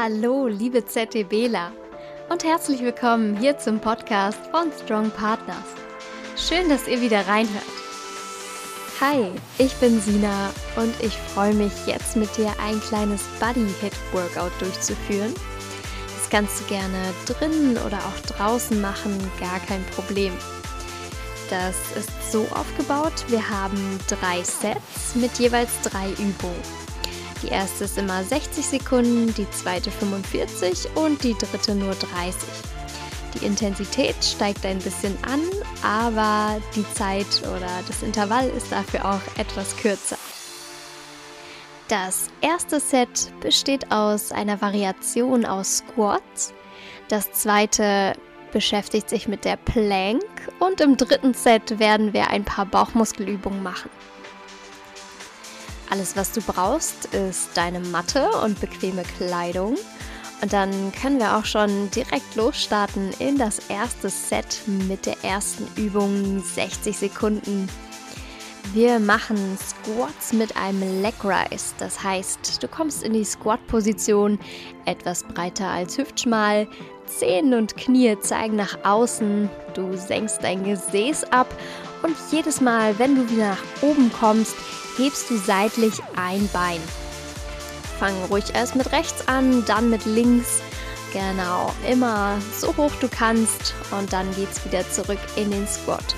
Hallo, liebe ZTBler und herzlich willkommen hier zum Podcast von Strong Partners. Schön, dass ihr wieder reinhört. Hi, ich bin Sina und ich freue mich jetzt mit dir ein kleines Body Hit Workout durchzuführen. Das kannst du gerne drinnen oder auch draußen machen, gar kein Problem. Das ist so aufgebaut, wir haben drei Sets mit jeweils drei Übungen. Die erste ist immer 60 Sekunden, die zweite 45 und die dritte nur 30. Die Intensität steigt ein bisschen an, aber die Zeit oder das Intervall ist dafür auch etwas kürzer. Das erste Set besteht aus einer Variation aus Squats. Das zweite beschäftigt sich mit der Plank und im dritten Set werden wir ein paar Bauchmuskelübungen machen. Alles, was du brauchst, ist deine Matte und bequeme Kleidung. Und dann können wir auch schon direkt losstarten in das erste Set mit der ersten Übung 60 Sekunden. Wir machen Squats mit einem Leg Rise. Das heißt, du kommst in die Squat-Position etwas breiter als hüftschmal. Zehen und Knie zeigen nach außen. Du senkst dein Gesäß ab und jedes Mal, wenn du wieder nach oben kommst, hebst du seitlich ein Bein. Fang ruhig erst mit rechts an, dann mit links. Genau, immer so hoch du kannst und dann geht's wieder zurück in den Squat.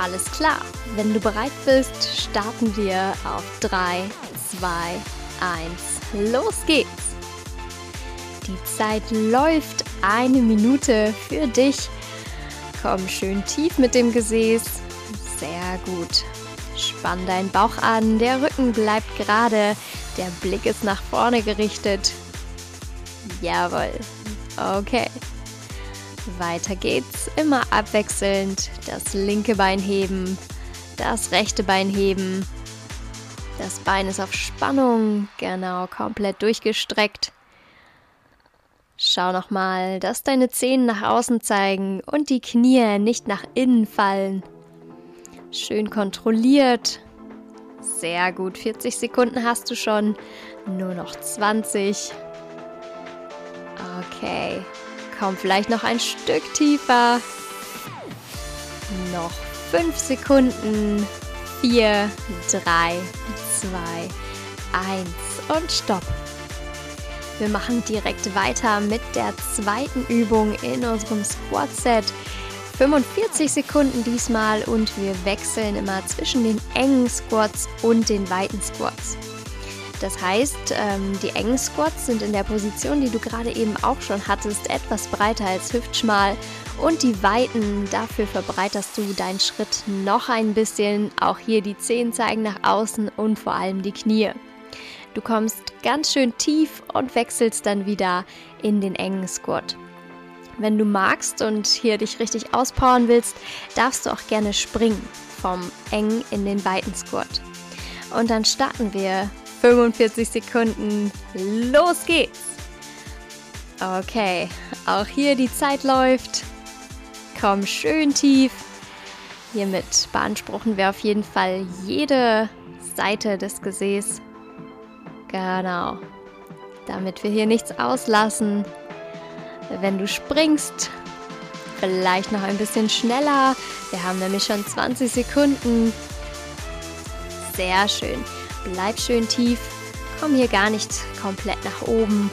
Alles klar, wenn du bereit bist, starten wir auf 3, 2, 1. Los geht's! Die Zeit läuft eine Minute für dich. Komm schön tief mit dem Gesäß. Sehr gut. Spann deinen Bauch an, der Rücken bleibt gerade, der Blick ist nach vorne gerichtet. Jawohl. Okay. Weiter geht's, immer abwechselnd. Das linke Bein heben, das rechte Bein heben. Das Bein ist auf Spannung, genau, komplett durchgestreckt. Schau nochmal, dass deine Zehen nach außen zeigen und die Knie nicht nach innen fallen. Schön kontrolliert. Sehr gut. 40 Sekunden hast du schon. Nur noch 20. Okay. Komm vielleicht noch ein Stück tiefer. Noch 5 Sekunden. 4, 3, 2, 1 und stopp. Wir machen direkt weiter mit der zweiten Übung in unserem Squat Set. 45 Sekunden diesmal und wir wechseln immer zwischen den engen Squats und den weiten Squats. Das heißt, ähm, die engen Squats sind in der Position, die du gerade eben auch schon hattest, etwas breiter als hüftschmal und die weiten, dafür verbreiterst du deinen Schritt noch ein bisschen. Auch hier die Zehen zeigen nach außen und vor allem die Knie. Du kommst ganz schön tief und wechselst dann wieder in den engen Squat. Wenn du magst und hier dich richtig auspowern willst, darfst du auch gerne springen vom engen in den weiten Squat. Und dann starten wir 45 Sekunden. Los geht's! Okay, auch hier die Zeit läuft. Komm schön tief. Hiermit beanspruchen wir auf jeden Fall jede Seite des Gesäß. Genau. Damit wir hier nichts auslassen, wenn du springst. Vielleicht noch ein bisschen schneller. Wir haben nämlich schon 20 Sekunden. Sehr schön. Bleib schön tief. Komm hier gar nicht komplett nach oben.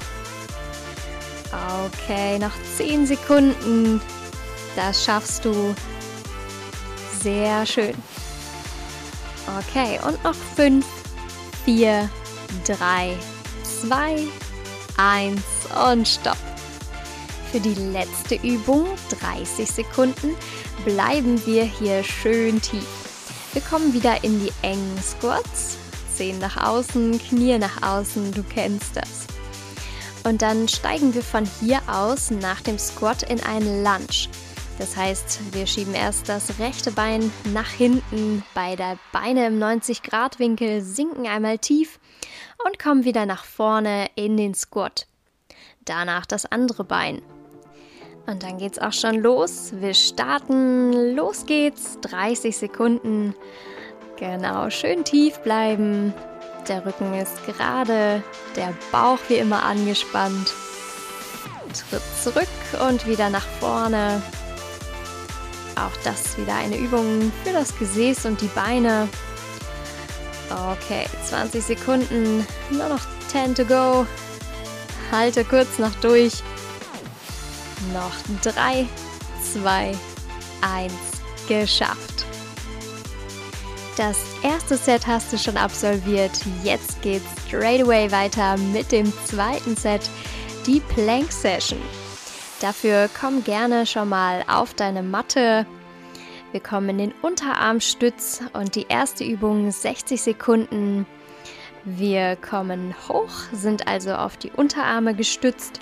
Okay, noch 10 Sekunden. Das schaffst du. Sehr schön. Okay, und noch 5, 4, 3, 2, 1 und stopp. Für die letzte Übung, 30 Sekunden, bleiben wir hier schön tief. Wir kommen wieder in die engen Squats. Zehen nach außen, Knie nach außen, du kennst das. Und dann steigen wir von hier aus nach dem Squat in einen Lunge. Das heißt, wir schieben erst das rechte Bein nach hinten, beide Beine im 90-Grad-Winkel, sinken einmal tief und kommen wieder nach vorne in den Squat. Danach das andere Bein. Und dann geht's auch schon los. Wir starten. Los geht's. 30 Sekunden. Genau, schön tief bleiben. Der Rücken ist gerade, der Bauch wie immer angespannt. Tritt zurück und wieder nach vorne. Auch das wieder eine Übung für das Gesäß und die Beine. Okay, 20 Sekunden, nur noch 10 to go. Halte kurz noch durch. Noch 3, 2, 1, geschafft. Das erste Set hast du schon absolviert. Jetzt geht's straight away weiter mit dem zweiten Set, die Plank Session. Dafür komm gerne schon mal auf deine Matte. Wir kommen in den Unterarmstütz und die erste Übung 60 Sekunden. Wir kommen hoch, sind also auf die Unterarme gestützt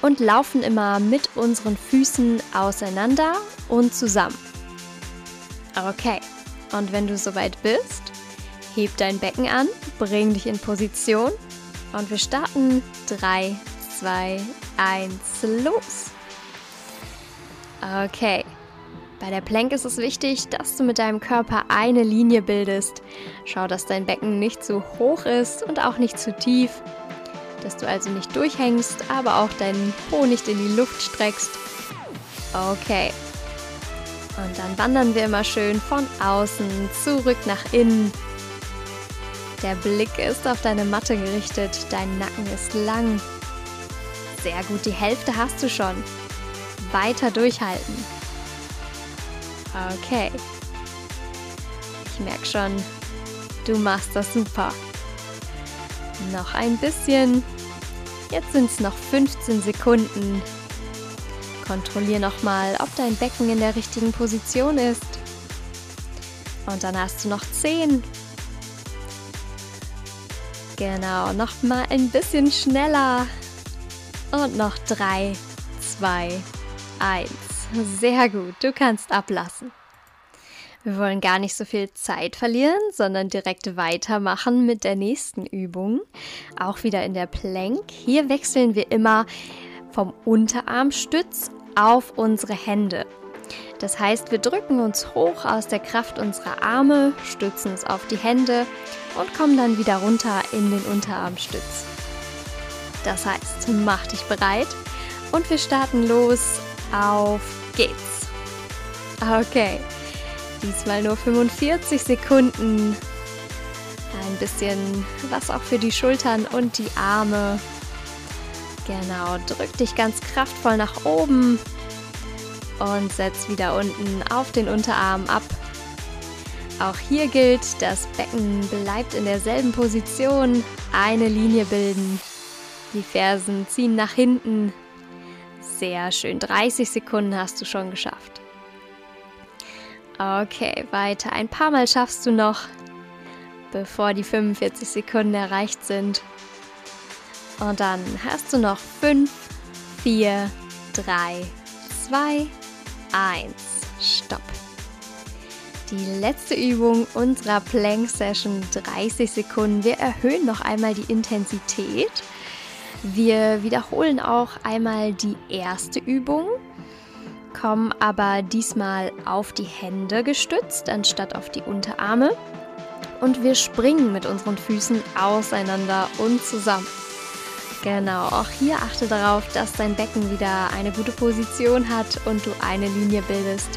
und laufen immer mit unseren Füßen auseinander und zusammen. Okay, und wenn du soweit bist, heb dein Becken an, bring dich in Position und wir starten 3, 2, 1, los. Okay. Bei der Plank ist es wichtig, dass du mit deinem Körper eine Linie bildest. Schau, dass dein Becken nicht zu hoch ist und auch nicht zu tief. Dass du also nicht durchhängst, aber auch deinen Po nicht in die Luft streckst. Okay. Und dann wandern wir immer schön von außen zurück nach innen. Der Blick ist auf deine Matte gerichtet, dein Nacken ist lang. Sehr gut, die Hälfte hast du schon weiter durchhalten. Okay. Ich merke schon, du machst das super. Noch ein bisschen. Jetzt sind es noch 15 Sekunden. Kontrollier nochmal, ob dein Becken in der richtigen Position ist. Und dann hast du noch 10. Genau, nochmal ein bisschen schneller. Und noch 3, 2, 1. Sehr gut, du kannst ablassen. Wir wollen gar nicht so viel Zeit verlieren, sondern direkt weitermachen mit der nächsten Übung. Auch wieder in der Plank. Hier wechseln wir immer vom Unterarmstütz auf unsere Hände. Das heißt, wir drücken uns hoch aus der Kraft unserer Arme, stützen uns auf die Hände und kommen dann wieder runter in den Unterarmstütz. Das heißt, mach dich bereit und wir starten los auf geht's. Okay, diesmal nur 45 Sekunden. Ein bisschen was auch für die Schultern und die Arme. Genau, drück dich ganz kraftvoll nach oben und setz wieder unten auf den Unterarm ab. Auch hier gilt, das Becken bleibt in derselben Position, eine Linie bilden. Die Fersen ziehen nach hinten, sehr schön. 30 Sekunden hast du schon geschafft. Okay, weiter. Ein paar Mal schaffst du noch, bevor die 45 Sekunden erreicht sind. Und dann hast du noch 5, 4, 3, 2, 1. Stopp. Die letzte Übung unserer Plank Session 30 Sekunden. Wir erhöhen noch einmal die Intensität wir wiederholen auch einmal die erste Übung, kommen aber diesmal auf die Hände gestützt anstatt auf die Unterarme. Und wir springen mit unseren Füßen auseinander und zusammen. Genau, auch hier achte darauf, dass dein Becken wieder eine gute Position hat und du eine Linie bildest.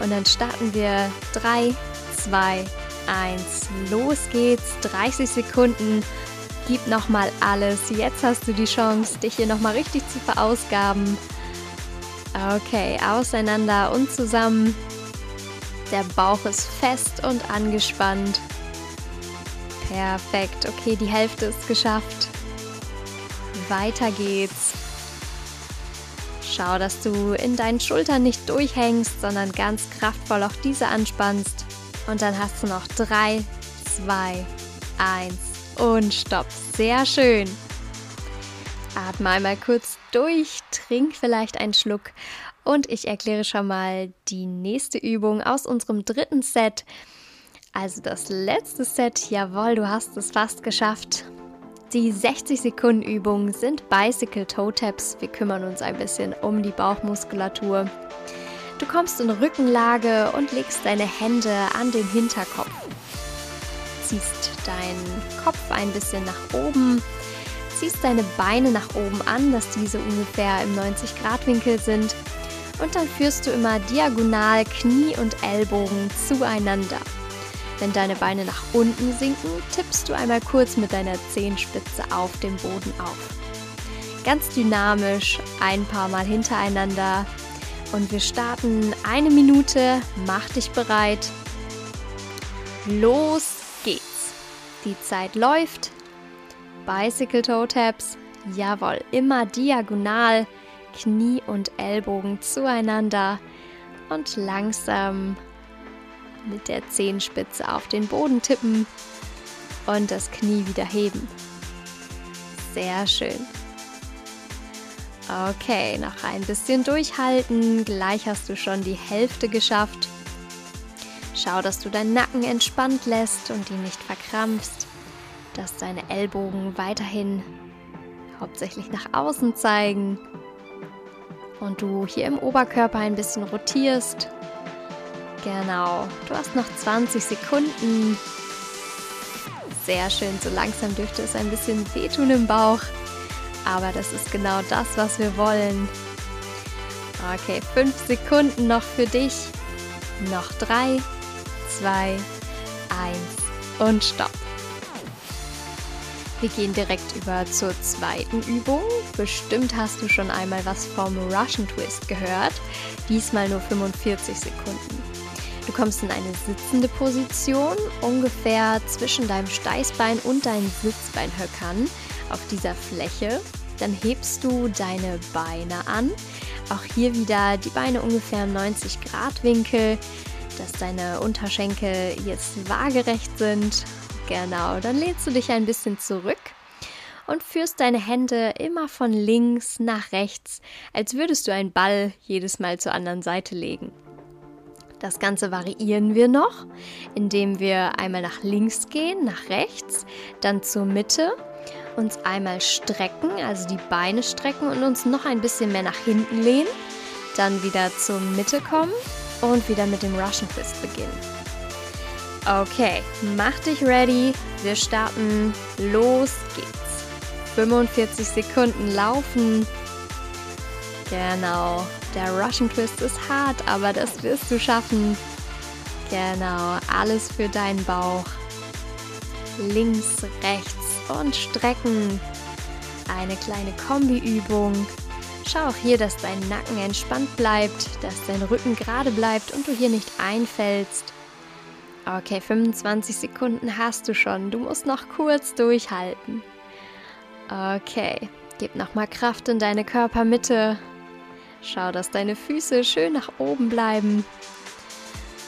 Und dann starten wir. 3, 2, 1, los geht's, 30 Sekunden Gib nochmal alles. Jetzt hast du die Chance, dich hier nochmal richtig zu verausgaben. Okay, auseinander und zusammen. Der Bauch ist fest und angespannt. Perfekt. Okay, die Hälfte ist geschafft. Weiter geht's. Schau, dass du in deinen Schultern nicht durchhängst, sondern ganz kraftvoll auch diese anspannst. Und dann hast du noch 3, 2, 1 und stopp. Sehr schön. Atme einmal kurz durch, trink vielleicht einen Schluck und ich erkläre schon mal die nächste Übung aus unserem dritten Set. Also das letzte Set, jawohl, du hast es fast geschafft. Die 60 Sekunden Übung sind Bicycle Toe Taps. Wir kümmern uns ein bisschen um die Bauchmuskulatur. Du kommst in Rückenlage und legst deine Hände an den Hinterkopf. Ziehst deinen Kopf ein bisschen nach oben, ziehst deine Beine nach oben an, dass diese ungefähr im 90-Grad-Winkel sind. Und dann führst du immer diagonal Knie und Ellbogen zueinander. Wenn deine Beine nach unten sinken, tippst du einmal kurz mit deiner Zehenspitze auf den Boden auf. Ganz dynamisch, ein paar Mal hintereinander. Und wir starten eine Minute. Mach dich bereit. Los. Die Zeit läuft. Bicycle Toe Taps. Jawohl, immer diagonal. Knie und Ellbogen zueinander. Und langsam mit der Zehenspitze auf den Boden tippen und das Knie wieder heben. Sehr schön. Okay, noch ein bisschen durchhalten. Gleich hast du schon die Hälfte geschafft. Schau, dass du deinen Nacken entspannt lässt und ihn nicht verkrampfst. Dass deine Ellbogen weiterhin hauptsächlich nach außen zeigen. Und du hier im Oberkörper ein bisschen rotierst Genau. Du hast noch 20 Sekunden. Sehr schön. So langsam dürfte es ein bisschen wehtun im Bauch. Aber das ist genau das, was wir wollen. Okay, 5 Sekunden noch für dich. Noch 3, 2, 1 und stopp. Wir gehen direkt über zur zweiten Übung. Bestimmt hast du schon einmal was vom Russian Twist gehört. Diesmal nur 45 Sekunden. Du kommst in eine sitzende Position, ungefähr zwischen deinem Steißbein und deinen Sitzbeinhöckern auf dieser Fläche. Dann hebst du deine Beine an. Auch hier wieder die Beine ungefähr im 90 Grad Winkel, dass deine Unterschenkel jetzt waagerecht sind. Genau, dann lehnst du dich ein bisschen zurück und führst deine Hände immer von links nach rechts, als würdest du einen Ball jedes Mal zur anderen Seite legen. Das Ganze variieren wir noch, indem wir einmal nach links gehen, nach rechts, dann zur Mitte, uns einmal strecken, also die Beine strecken und uns noch ein bisschen mehr nach hinten lehnen, dann wieder zur Mitte kommen und wieder mit dem Russian Twist beginnen. Okay, mach dich ready. Wir starten. Los geht's. 45 Sekunden laufen. Genau. Der Russian Twist ist hart, aber das wirst du schaffen. Genau, alles für deinen Bauch. Links, rechts und strecken. Eine kleine Kombiübung. Schau auch hier, dass dein Nacken entspannt bleibt, dass dein Rücken gerade bleibt und du hier nicht einfällst. Okay, 25 Sekunden hast du schon. Du musst noch kurz durchhalten. Okay, gib nochmal Kraft in deine Körpermitte. Schau, dass deine Füße schön nach oben bleiben.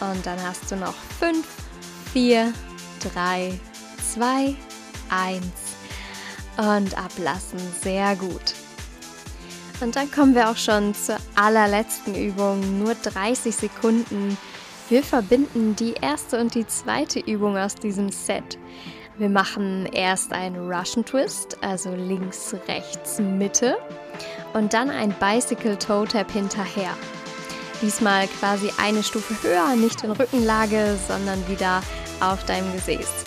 Und dann hast du noch 5, 4, 3, 2, 1 und ablassen. Sehr gut. Und dann kommen wir auch schon zur allerletzten Übung. Nur 30 Sekunden. Wir verbinden die erste und die zweite Übung aus diesem Set. Wir machen erst einen Russian Twist, also links, rechts, Mitte und dann ein Bicycle Toe Tap hinterher. Diesmal quasi eine Stufe höher, nicht in Rückenlage, sondern wieder auf deinem Gesäß.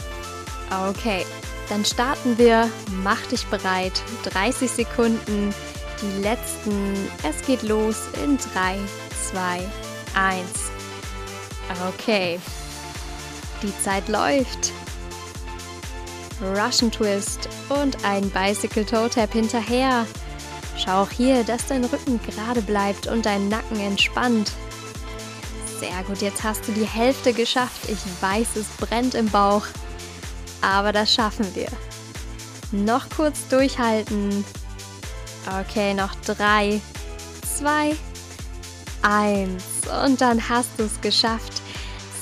Okay, dann starten wir. Mach dich bereit. 30 Sekunden. Die letzten. Es geht los in 3, 2, 1. Okay. Die Zeit läuft. Russian Twist und ein Bicycle Toe Tap hinterher. Schau auch hier, dass dein Rücken gerade bleibt und dein Nacken entspannt. Sehr gut, jetzt hast du die Hälfte geschafft. Ich weiß, es brennt im Bauch, aber das schaffen wir. Noch kurz durchhalten. Okay, noch drei, zwei, eins. Und dann hast du es geschafft.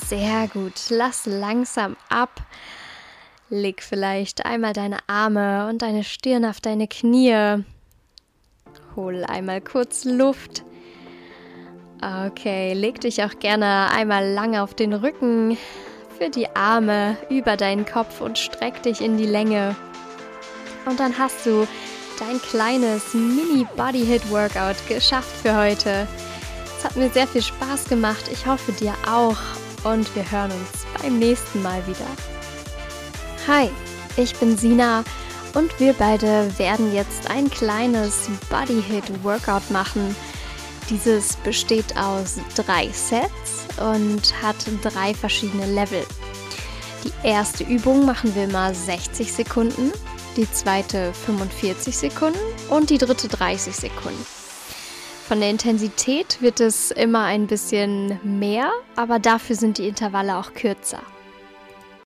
Sehr gut. Lass langsam ab. Leg vielleicht einmal deine Arme und deine Stirn auf deine Knie. Hol einmal kurz Luft. Okay, leg dich auch gerne einmal lang auf den Rücken für die Arme über deinen Kopf und streck dich in die Länge. Und dann hast du dein kleines Mini-Body-Hit-Workout geschafft für heute. Es hat mir sehr viel Spaß gemacht. Ich hoffe dir auch. Und wir hören uns beim nächsten Mal wieder. Hi, ich bin Sina und wir beide werden jetzt ein kleines Body Hit Workout machen. Dieses besteht aus drei Sets und hat drei verschiedene Level. Die erste Übung machen wir mal 60 Sekunden, die zweite 45 Sekunden und die dritte 30 Sekunden. Von der Intensität wird es immer ein bisschen mehr, aber dafür sind die Intervalle auch kürzer.